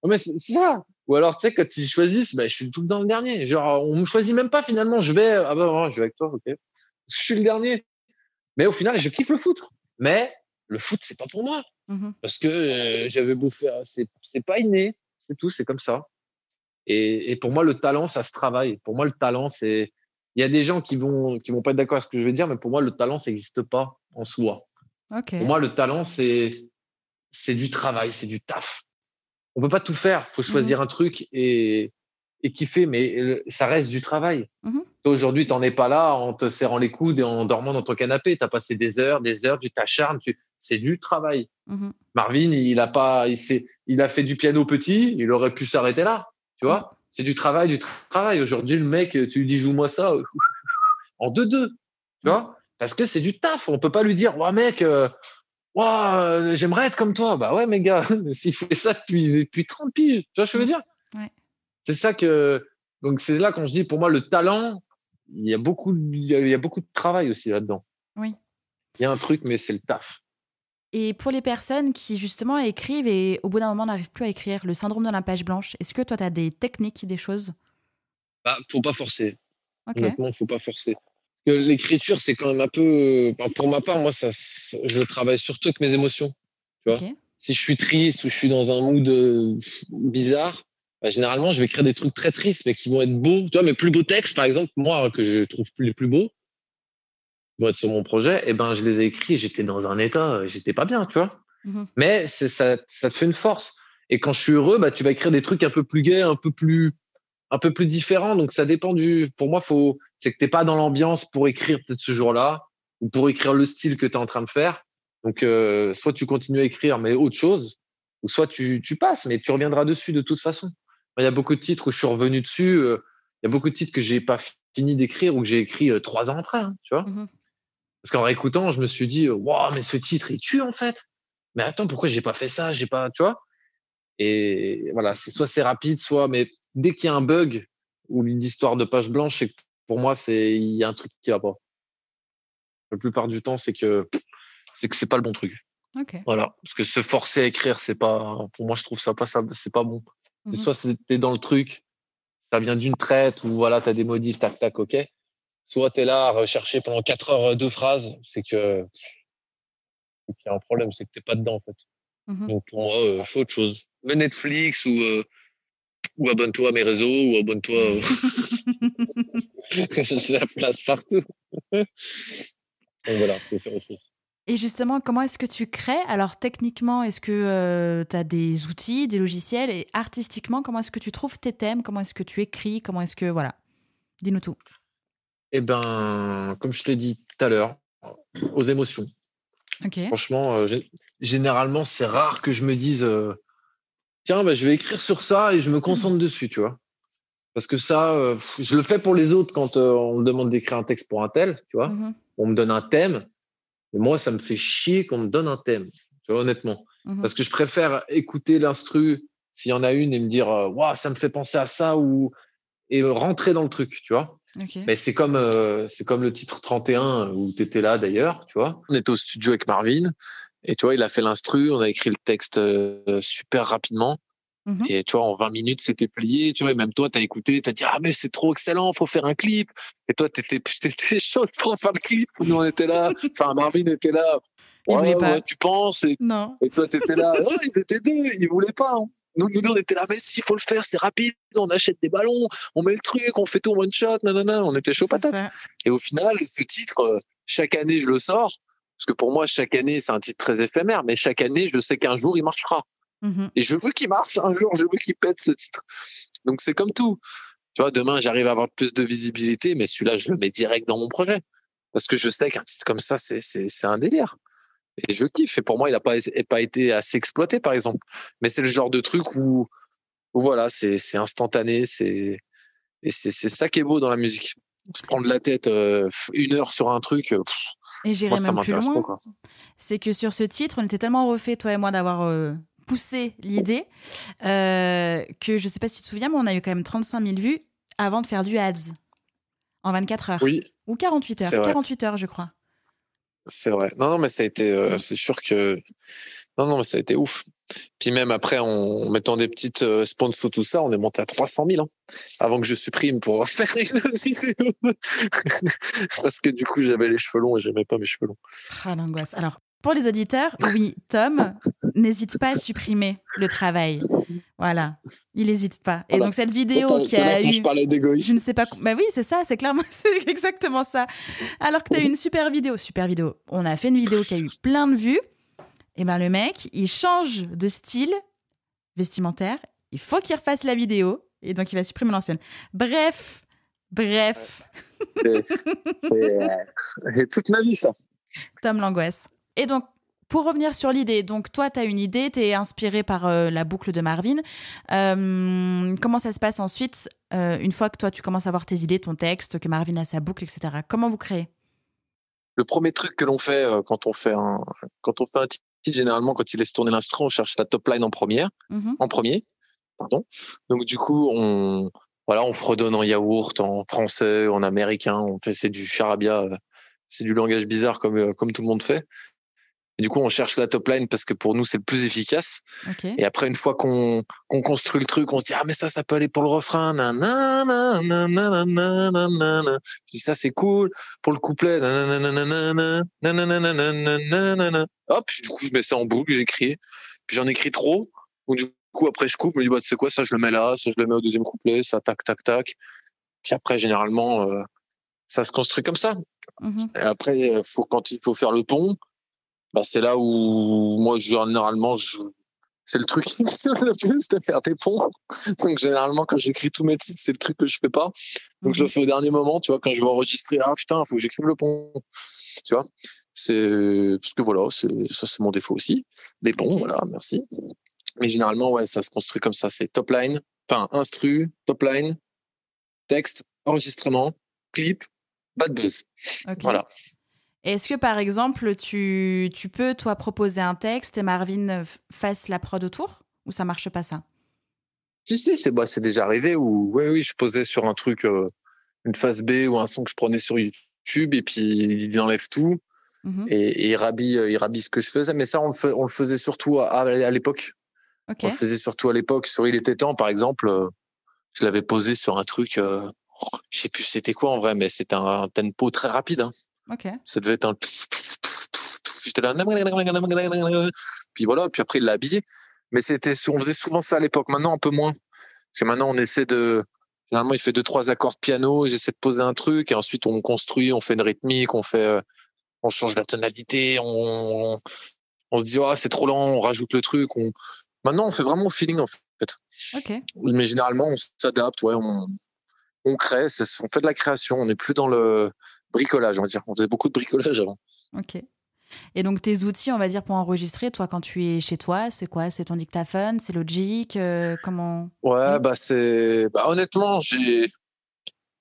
Non, mais c'est ça. Ou alors, tu sais, quand ils choisissent, bah, je suis tout dans le dernier. Genre, on me choisit même pas finalement. Je vais, ah bah, ouais, je vais avec toi, ok. Je suis le dernier. Mais au final, je kiffe le foot. Mais le foot, c'est pas pour moi. Mhm. Parce que euh, j'avais beau faire, c'est c'est pas inné. C'est tout, c'est comme ça. Et, et pour moi, le talent, ça se travaille. Pour moi, le talent, c'est. Il y a des gens qui vont qui vont pas être d'accord avec ce que je vais dire, mais pour moi, le talent, ça n'existe pas en soi. Pour moi, le talent, c'est c'est du travail, c'est du taf. On peut pas tout faire. Faut choisir un truc et et kiffer, mais ça reste du travail. Mhm. Aujourd'hui, t'en es pas là en te serrant les coudes et en dormant dans ton canapé. T'as passé des heures, des heures, tu t'acharnes. Tu... C'est du travail. Mhm. Marvin, il a pas, il il a fait du piano petit, il aurait pu s'arrêter là, tu vois. C'est du travail, du tra- travail. Aujourd'hui, le mec, tu lui dis joue-moi ça euh, <laughs> en deux deux, tu vois, parce que c'est du taf. On peut pas lui dire, ouais mec, euh, j'aimerais être comme toi. Bah ouais, mes gars, <laughs> s'il fait ça depuis depuis 30 piges, tu vois ce que je veux dire? Ouais. C'est ça que, donc c'est là qu'on se dit, pour moi, le talent, il y a beaucoup, il y a, il y a beaucoup de travail aussi là-dedans. Oui. Il y a un truc, mais c'est le taf. Et pour les personnes qui justement écrivent et au bout d'un moment n'arrivent plus à écrire, le syndrome de la page blanche, est-ce que toi tu as des techniques, des choses? Bah, faut pas forcer. Ok. Honnêtement, faut pas forcer. L'écriture, c'est quand même un peu. enfin, pour ma part, moi, ça, je travaille surtout avec mes émotions. Tu vois. Si je suis triste ou je suis dans un mood euh, bizarre, bah, généralement, je vais écrire des trucs très tristes, mais qui vont être beaux. Tu vois, mes plus beaux textes, par exemple, moi, que je trouve les plus beaux, être sur mon projet, et ben je les ai écrits. J'étais dans un état, j'étais pas bien, tu vois. Mmh Mais c'est ça, ça te fait une force. Et quand je suis heureux, bah tu vas écrire des trucs un peu plus gays, un peu plus un peu plus différents. Donc ça dépend du. Pour moi, faut c'est que t'es pas dans l'ambiance pour écrire peut-être ce jour-là ou pour écrire le style que tu es en train de faire. Donc euh, soit tu continues à écrire mais autre chose, ou soit tu, tu passes, mais tu reviendras dessus de toute façon. Il y a beaucoup de titres où je suis revenu dessus. Euh, il y a beaucoup de titres que j'ai pas fini d'écrire ou que j'ai écrit euh, trois ans après, hein, tu vois. Mmh Parce qu'en réécoutant, je me suis dit, waouh, mais ce titre, il tue en fait. Mais attends, pourquoi j'ai pas fait ça? J'ai pas, tu vois? Et voilà, c'est soit c'est rapide, soit, mais dès qu'il y a un bug ou une histoire de page blanche, c'est pour moi, c'est il y a un truc qui va pas. La plupart du temps, c'est que c'est que c'est pas le bon truc. Voilà, parce que se forcer à écrire, c'est pas, pour moi, je trouve ça pas ça, c'est pas bon. Mmh soit c'était dans le truc, ça vient d'une traite ou voilà, tu as des modifs, tac, tac, ok. Soit tu es là à rechercher pendant quatre heures deux phrases, c'est que il y a un problème, c'est que t'es pas dedans en fait. Mmh Donc pour moi, euh, fais autre chose. Mais Netflix ou euh, ou abonne-toi à mes réseaux ou abonne-toi. Euh... <laughs> J'ai la place partout. Donc voilà, faut faire autre chose. Et justement, comment est-ce que tu crées? Alors techniquement, est-ce que euh, tu as des outils, des logiciels? Et artistiquement, comment est-ce que tu trouves tes thèmes? Comment est-ce que tu écris? Comment est-ce que... Voilà. Dis-nous tout. Eh ben, comme je t'ai dit tout à l'heure, <clears throat> aux émotions. Franchement, euh, généralement, c'est rare que je me dise euh, tiens, bah, je vais écrire sur ça et je me concentre dessus, tu vois. Parce que ça, je le fais pour les autres quand on me demande d'écrire un texte pour un tel, tu vois. Mmh on me donne un thème et moi, ça me fait chier qu'on me donne un thème, tu vois, honnêtement. Mmh Parce que je préfère écouter l'instru s'il y en a une et me dire, euh, waouh, ça me fait penser à ça ou et rentrer dans le truc, tu vois. Mais c'est comme euh, c'est comme le titre 31 où tu étais là d'ailleurs, tu vois. On était au studio avec Marvin et tu vois, il a fait l'instru, on a écrit le texte euh, super rapidement. Mmh et tu vois, en 20 minutes, c'était plié. Tu vois, et même toi, tu as écouté, tu as dit, ah, mais c'est trop excellent, faut faire un clip. Et toi, tu étais, <laughs> chaud pour faire le clip. Nous, on était là. <laughs> Enfin, Marvin était là. Ouais, ouais, tu penses et, Non. et toi, tu étais là. <laughs> Oh, ils étaient deux, ils voulaient pas. Hein. Nous, nous, on était là, mais si, faut le faire, c'est rapide. On achète des ballons, on met le truc, on fait tout en one shot. Nanana. On était chaud patate. Et au final, ce titre, euh, chaque année, je le sors. Parce que pour moi, chaque année, c'est un titre très éphémère, mais chaque année, je sais qu'un jour, il marchera. Mmh et je veux qu'il marche un jour, je veux qu'il pète ce titre. Donc c'est comme tout. Tu vois, demain, j'arrive à avoir plus de visibilité, mais celui-là, je le mets direct dans mon projet. Parce que je sais qu'un titre comme ça, c'est, c'est, c'est un délire. Et je kiffe. Et pour moi, il n'a pas, pas été assez exploité, par exemple. Mais c'est le genre de truc où, où voilà, c'est, c'est instantané. C'est, et c'est, ça qui est beau dans la musique. Se prendre la tête euh, une heure sur un truc. et j'irai même plus loin. C'est que sur ce titre, on était tellement refait, toi et moi, d'avoir euh, poussé l'idée euh, que je sais pas si tu te souviens, mais on a eu quand même 35 000 vues avant de faire du ads en 24 heures. Oui. Ou 48 heures. 48 heures, je crois. C'est vrai. Non, non, mais ça a été. Euh, c'est sûr que. Non, non, mais ça a été ouf. Puis même après, en mettant des petites euh, sponsors, tout ça, on est monté à 300 000 hein, avant que je supprime pour <laughs> faire une autre vidéo. <laughs> Parce que du coup, j'avais les cheveux longs et j'aimais pas mes cheveux longs. Ah, l'angoisse. Alors, pour les auditeurs, oui, Tom n'hésite pas à supprimer le travail. Voilà, il n'hésite pas. Et donc cette vidéo qui a eu, je ne sais pas, bah oui, c'est ça, c'est clairement, <laughs> c'est exactement ça. Alors que tu as eu une super vidéo, super vidéo. On a fait une vidéo qui a eu plein de vues. Et ben le mec, il change de style vestimentaire. Il faut qu'il refasse la vidéo et donc il va supprimer l'ancienne. Bref, bref. C'est toute ma vie ça. Tom l'angoisse. Et donc, pour revenir sur l'idée, donc toi, tu as une idée, tu es inspiré par euh, la boucle de Marvin. Euh, comment ça se passe ensuite, euh, une fois que toi, tu commences à avoir tes idées, ton texte, que Marvin a sa boucle, etc. Comment vous créez? Le premier truc que l'on fait quand on fait un quand on fait un titre, généralement, quand il laisse tourner l'instrument, on cherche la top line en première, mmh en premier, pardon. Donc du coup, on voilà, on fredonne en yaourt, en français, en américain, on fait c'est du charabia, c'est du langage bizarre comme comme tout le monde fait. Et du coup, on cherche la top line parce que pour nous, c'est le plus efficace. Et après, une fois qu'on qu'on construit le truc, on se dit ah mais ça, ça peut aller pour le refrain. Je dis ça, c'est cool pour le couplet. Hop, du coup, je mets ça en boucle, j'écris. Puis j'en écris trop. Donc du coup, après, je coupe. Je me dis bah c'est quoi ça, je le mets là, ça je le mets au deuxième couplet, ça tac tac tac. Puis après, généralement, ça se construit comme ça. Mmh après, faut, quand il faut faire le pont, bah, c'est là où moi, généralement, je, c'est le truc qui me saoule le plus de faire des ponts. Donc généralement quand j'écris tous mes titres, c'est le truc que je fais pas. Donc je le mhm. fais au dernier moment, tu vois, quand je vais enregistrer, ah putain, faut que j'écrive le pont. Tu vois, c'est parce que voilà, c'est ça c'est mon défaut aussi. Les ponts, voilà, merci. Mais généralement ouais, ça se construit comme ça, c'est top line, enfin instru, top line, texte, enregistrement, clip, bad buzz. Voilà. Est-ce que par exemple, tu, tu, peux toi proposer un texte et Marvin fasse la prod autour ou ça marche pas ça? Si, si, c'est bah, déjà arrivé où oui, oui, je posais sur un truc, euh, une phase B ou un son que je prenais sur YouTube et puis il enlève tout mmh et, il, rabille, il rabille ce que je faisais. Mais ça, on le, fait, on le faisait surtout à, à l'époque. On le faisait surtout à l'époque. Sur Il était temps, par exemple, euh, je l'avais posé sur un truc, euh, je sais plus c'était quoi en vrai, mais c'était un, tempo très rapide. Hein. Ça devait être un. J'étais là. Puis voilà, puis après il l'a habillé. Mais c'était, on faisait souvent ça à l'époque. Maintenant un peu moins. Parce que maintenant on essaie de. Généralement il fait deux trois accords de piano. J'essaie de poser un truc et ensuite on construit, on fait une rythmique, on fait, euh, on change la tonalité, on, on se dit oh c'est trop lent, on rajoute le truc. On... Maintenant on fait vraiment au feeling en fait. Mais généralement on s'adapte, ouais, on, on crée, on fait de la création. On n'est plus dans le bricolage, on va dire. On faisait beaucoup de bricolage avant. Ok. Et donc tes outils, on va dire, pour enregistrer, toi, quand tu es chez toi, c'est quoi? C'est ton dictaphone? C'est Logic? Euh, Comment? Ouais, bah c'est. Bah, honnêtement, j'ai.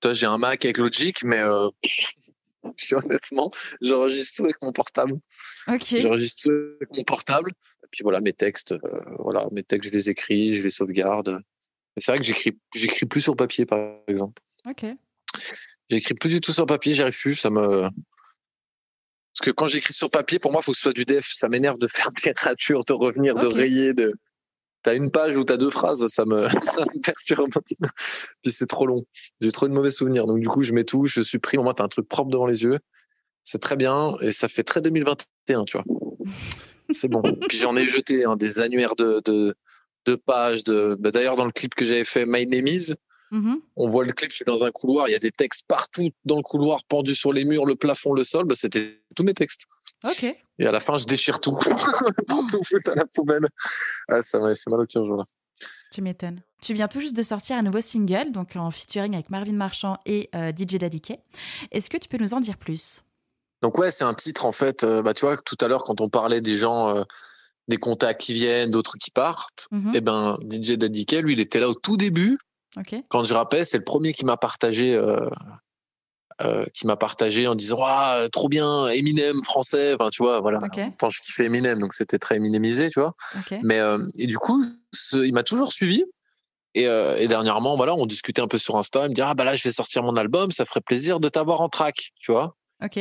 Toi, j'ai un Mac avec Logic, mais euh... <laughs> honnêtement, j'enregistre avec mon portable. Ok. J'enregistre avec mon portable. Et puis voilà, mes textes, euh, voilà, mes textes, je les écris, je les sauvegarde. C'est vrai que j'écris, j'écris plus sur papier, par exemple. Ok. J'écris plus du tout sur papier, j'y arrive plus. Ça me. Parce que quand j'écris sur papier, pour moi, il faut que ce soit du def. Ça m'énerve de <laughs> faire des ratures, de revenir, de rayer. De... T'as une page ou t'as deux phrases, ça me, <laughs> ça me perturbe. Puis c'est trop long. J'ai trop de mauvais souvenirs. Donc du coup, je mets tout, je supprime. Au moins, t'as un truc propre devant les yeux. C'est très bien et ça fait très 2021, tu vois. C'est bon. <laughs> Puis j'en ai jeté hein, des annuaires de, de, de pages. De... Bah, D'ailleurs, dans le clip que j'avais fait, My Name Is, Mmh on voit le clip, je suis dans un couloir, il y a des textes partout dans le couloir, pendus sur les murs, le plafond, le sol. Bah, c'était tous mes textes. Ok. Et à la fin, je déchire tout pour <laughs> tout foutre à la poubelle. Ah, ça m'avait fait mal au cœur, là. Tu m'étonnes. Tu viens tout juste de sortir un nouveau single, donc en featuring avec Marvin Marchand et euh, DJ Daddy Est-ce que tu peux nous en dire plus? Donc ouais, c'est un titre en fait. Euh, bah tu vois, tout à l'heure quand on parlait des gens, euh, des contacts qui viennent, d'autres qui partent, mmh et eh ben DJ Daddy lui, il était là au tout début quand je rappelle, c'est le premier qui m'a partagé, euh, euh, qui m'a partagé en disant ah trop bien Eminem français. Enfin tu vois voilà. Tant je kiffais Eminem donc c'était très Eminemisé tu vois. Mais euh, et du coup il m'a toujours suivi. Et, et, dernièrement, voilà, on discutait un peu sur Insta. Il me dit ah bah là, je vais sortir mon album, ça ferait plaisir de t'avoir en track, tu vois. Ok.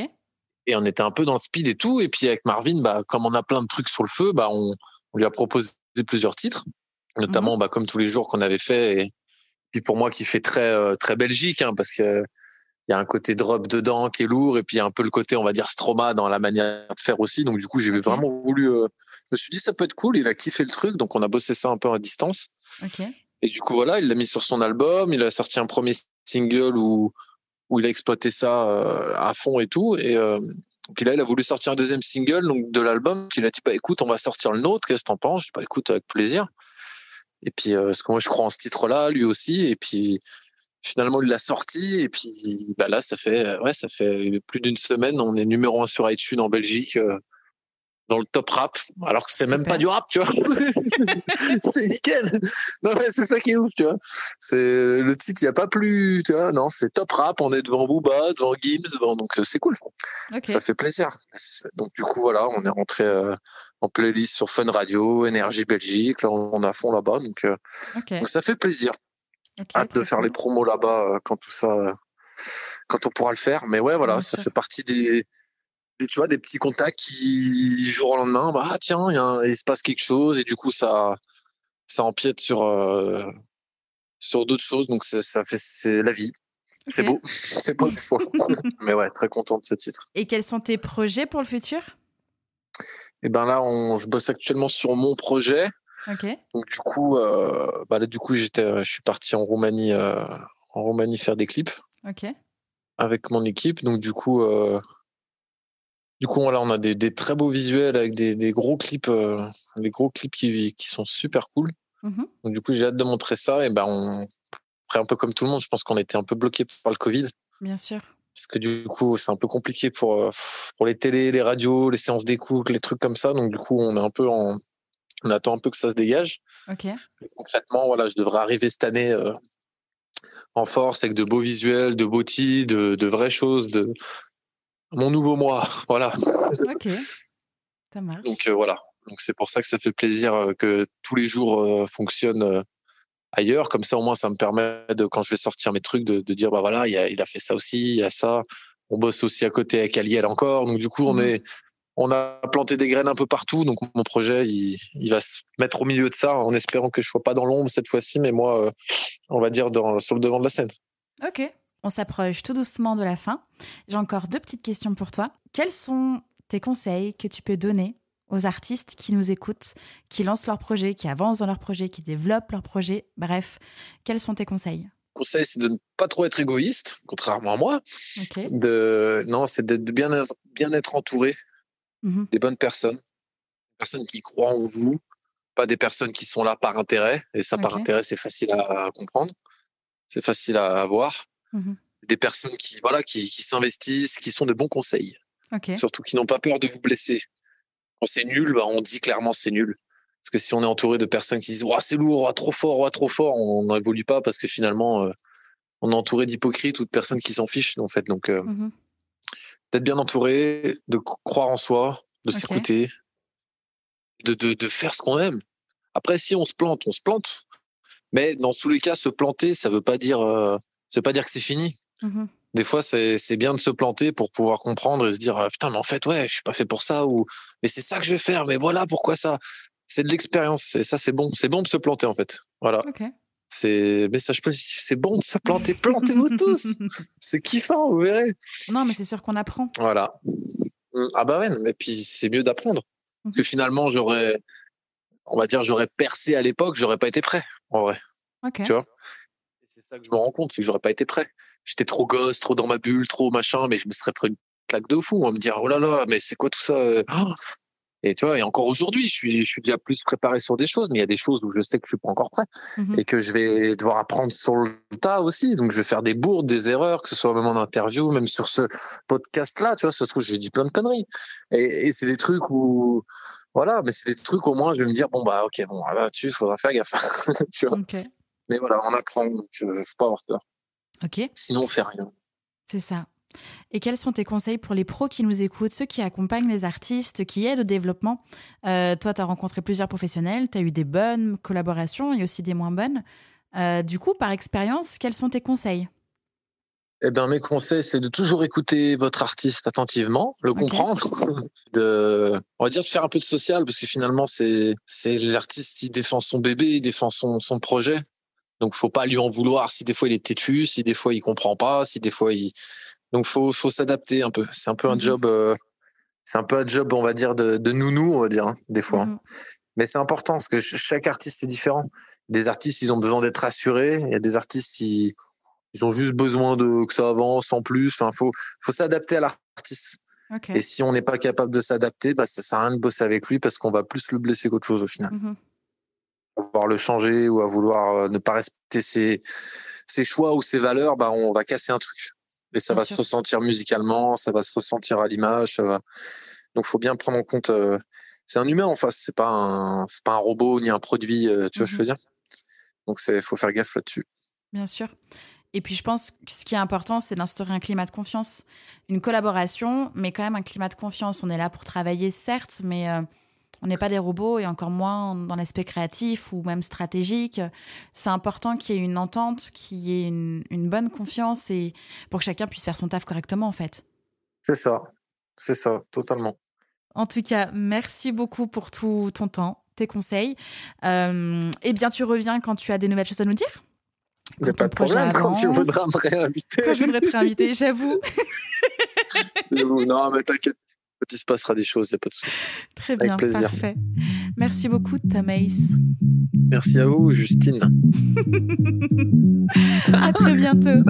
Et on était un peu dans le speed et tout. Et puis avec Marvin, bah comme on a plein de trucs sur le feu, bah on, on lui a proposé plusieurs titres, notamment mhm. bah comme tous les jours qu'on avait fait et, puis pour moi qui fait très euh, très Belgique, hein, parce que il y a un côté drop dedans qui est lourd et puis il y a un peu le côté on va dire Stroma dans la manière de faire aussi. Donc du coup j'ai vraiment voulu. Euh, je me suis dit ça peut être cool. Il a kiffé le truc, donc on a bossé ça un peu à distance. Et du coup voilà, il l'a mis sur son album. Il a sorti un premier single où où il a exploité ça euh, à fond et tout. Et puis là, il a voulu sortir un deuxième single donc de l'album. Il a dit bah écoute, on va sortir le nôtre. Qu'est-ce que t'en penses? Je dis bah écoute avec plaisir. Et puis, euh, parce que moi, je crois en ce titre-là, lui aussi. Et puis, finalement, il l'a sorti. Et puis, bah là, ça fait, euh, ouais, ça fait plus d'une semaine. On est numéro un sur iTunes en Belgique, euh, dans le top rap. Alors que c'est même pas du rap, tu vois. <laughs> <laughs> c'est nickel. Non, mais c'est ça qui est ouf, tu vois. C'est le titre, il n'y a pas plus, tu vois. Non, c'est top rap. On est devant Booba, devant Gims, devant, donc c'est cool. Ça fait plaisir. Donc, du coup, voilà, on est rentré en playlist sur Fun Radio, Énergie Belgique. Là, on a fond là-bas. Donc, euh, donc, ça fait plaisir. Hâte de faire les promos là-bas euh, quand tout ça, euh, quand on pourra le faire. Mais ouais, voilà, ça fait partie des, tu vois, des petits contacts qui, du jour au lendemain, bah, ah, tiens, il se passe quelque chose et du coup, ça, ça empiète sur, sur d'autres choses. Donc, ça fait, c'est la vie. C'est beau, <laughs> c'est beau des fois. <laughs> Mais ouais, très content de ce titre. Et quels sont tes projets pour le futur? Et ben là, on, je bosse actuellement sur mon projet. Donc du coup, euh, bah là, du coup, j'étais, euh, je suis parti en Roumanie, euh, en Roumanie faire des clips. Avec mon équipe. Donc du coup, euh, du coup, voilà, on a des, des, très beaux visuels avec des, des gros clips, euh, des gros clips qui, qui sont super cool. Mmh Donc du coup, j'ai hâte de montrer ça. Et ben, on, après un peu comme tout le monde, je pense qu'on était un peu bloqué par le Covid. Bien sûr. Parce que du coup, c'est un peu compliqué pour euh, pour les télés, les radios, les séances d'écoute, les trucs comme ça. Donc du coup, on est un peu en, on attend un peu que ça se dégage. Ok. concrètement, voilà, je devrais arriver cette année euh, en force avec de beaux visuels, de beaux de, de vraies choses, de mon nouveau moi. <laughs> Voilà. Ok. Ça marche. Donc euh, voilà. Donc c'est pour ça que ça fait plaisir euh, que tous les jours euh, fonctionnent ailleurs. Comme ça, au moins, ça me permet de, quand je vais sortir mes trucs, de, de dire bah voilà, il a, il a fait ça aussi, il y a ça. On bosse aussi à côté avec Aliel encore. Donc du coup, on mmh est on a planté des graines un peu partout. Donc mon projet, il, il, va se mettre au milieu de ça en espérant que je sois pas dans l'ombre cette fois-ci, mais moi, on va dire dans, sur le devant de la scène. Ok. On s'approche tout doucement de la fin. J'ai encore deux petites questions pour toi. Quels sont tes conseils que tu peux donner aux artistes qui nous écoutent, qui lancent leur projet, qui avancent dans leur projet, qui développent leur projet Bref, quels sont tes conseils? Conseil, c'est de ne pas trop être égoïste, contrairement à moi. De, non, c'est de bien, bien être entouré mmh des bonnes personnes, des personnes qui croient en vous, pas des personnes qui sont là par intérêt. Et ça, par intérêt, c'est facile à, comprendre, c'est facile à avoir. Mmh des personnes qui, voilà, qui, qui s'investissent, qui sont de bons conseils. Surtout qui n'ont pas peur de vous blesser. Quand c'est nul, bah, on dit clairement c'est nul. Parce que si on est entouré de personnes qui disent oh, c'est lourd, oh, trop fort, oh, trop fort, on n'évolue pas parce que finalement, euh, on est entouré d'hypocrites ou de personnes qui s'en fichent. En fait. Donc, euh, mmh d'être bien entouré, de croire en soi, de s'écouter, de, de, de faire ce qu'on aime. Après, si on se plante, on se plante. Mais dans tous les cas, se planter, ça veut pas dire, euh, veut pas dire que c'est fini. Mmh Des fois, c'est bien de se planter pour pouvoir comprendre et se dire putain, mais en fait, ouais, je suis pas fait pour ça ou mais c'est ça que je vais faire. Mais voilà, pourquoi ça C'est de l'expérience. Et ça, c'est bon. C'est bon de se planter en fait. Voilà. C'est message positif. C'est bon de se planter. <laughs> Plantez-vous tous. C'est kiffant, vous verrez. Non, mais c'est sûr qu'on apprend. Voilà. Mmh, ah bah ouais, mais puis c'est mieux d'apprendre. Parce que mmh finalement, j'aurais, on va dire, j'aurais percé à l'époque, j'aurais pas été prêt, en vrai. Tu vois? c'est ça que je me rends compte, c'est que j'aurais pas été prêt. J'étais trop gosse, trop dans ma bulle, trop machin, mais je me serais pris une claque de fou. On me dire, oh là là, mais c'est quoi tout ça euh, oh Et tu vois, et encore aujourd'hui, je suis, je suis déjà plus préparé sur des choses, mais il y a des choses où je sais que je suis pas encore prêt mmh et que je vais devoir apprendre sur le tas aussi. Donc, je vais faire des bourdes, des erreurs, que ce soit même en interview, même sur ce podcast-là, tu vois, ça se trouve, j'ai dit plein de conneries. Et, et c'est des trucs où, voilà, mais c'est des trucs au moins, je vais me dire, bon, bah, ok, bon, là-dessus, il faudra faire gaffe. <laughs> tu vois. Mais voilà, on apprend, donc il euh, faut pas avoir peur. Ok. Sinon, on fait rien. C'est ça. Et quels sont tes conseils pour les pros qui nous écoutent, ceux qui accompagnent les artistes, qui aident au développement? Euh, Toi, tu as rencontré plusieurs professionnels, tu as eu des bonnes collaborations et aussi des moins bonnes. Euh, du coup, par expérience, quels sont tes conseils? Eh ben, mes conseils, c'est de toujours écouter votre artiste attentivement, le comprendre, <laughs> de, on va dire de faire un peu de social, parce que finalement, c'est, c'est l'artiste qui défend son bébé, il défend son, son projet. Donc, faut pas lui en vouloir si des fois il est têtu, si des fois il comprend pas, si des fois il. Donc, faut faut s'adapter un peu. C'est un peu un mmh job. Euh, c'est un peu un job, on va dire, de, de nounou, on va dire, hein, des fois. Mmh Mais c'est important parce que chaque artiste est différent. Des artistes, ils ont besoin d'être rassurés. Il y a des artistes, ils, ils ont juste besoin de que ça avance en plus. Enfin, faut faut s'adapter à l'artiste. Et si on n'est pas capable de s'adapter, bah, ça sert à rien de bosser avec lui parce qu'on va plus le blesser qu'autre chose au final. Mmh à vouloir le changer ou à vouloir euh, ne pas respecter ses, ses choix ou ses valeurs, bah, on va casser un truc. Et ça va se ressentir musicalement, ça va se ressentir à l'image. Va... Donc, faut bien prendre en compte. Euh, c'est un humain en face, c'est pas un, c'est pas un robot ni un produit. Euh, tu vois, je veux mmh dire? Donc, c'est, faut faire gaffe là-dessus. Bien sûr. Et puis, je pense que ce qui est important, c'est d'instaurer un climat de confiance, une collaboration, mais quand même un climat de confiance. On est là pour travailler, certes, mais on n'est pas des robots et encore moins dans l'aspect créatif ou même stratégique. C'est important qu'il y ait une entente, qu'il y ait une, bonne confiance et pour que chacun puisse faire son taf correctement en fait. C'est ça, c'est ça, totalement. En tout cas, merci beaucoup pour tout ton temps, tes conseils. Euh, eh bien, tu reviens quand tu as des nouvelles choses à nous dire Il n'y a pas de problème quand tu voudras me réinviter. Quand je voudrais te réinviter, j'avoue. <laughs> non, mais t'inquiète il se passera des choses, il n'y a pas de souci. <laughs> Très bien, parfait. Merci beaucoup, Tom Ace. Merci à vous, Justine. <laughs> à très bientôt.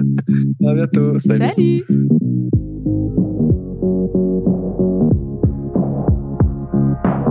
<laughs> À bientôt. Salut.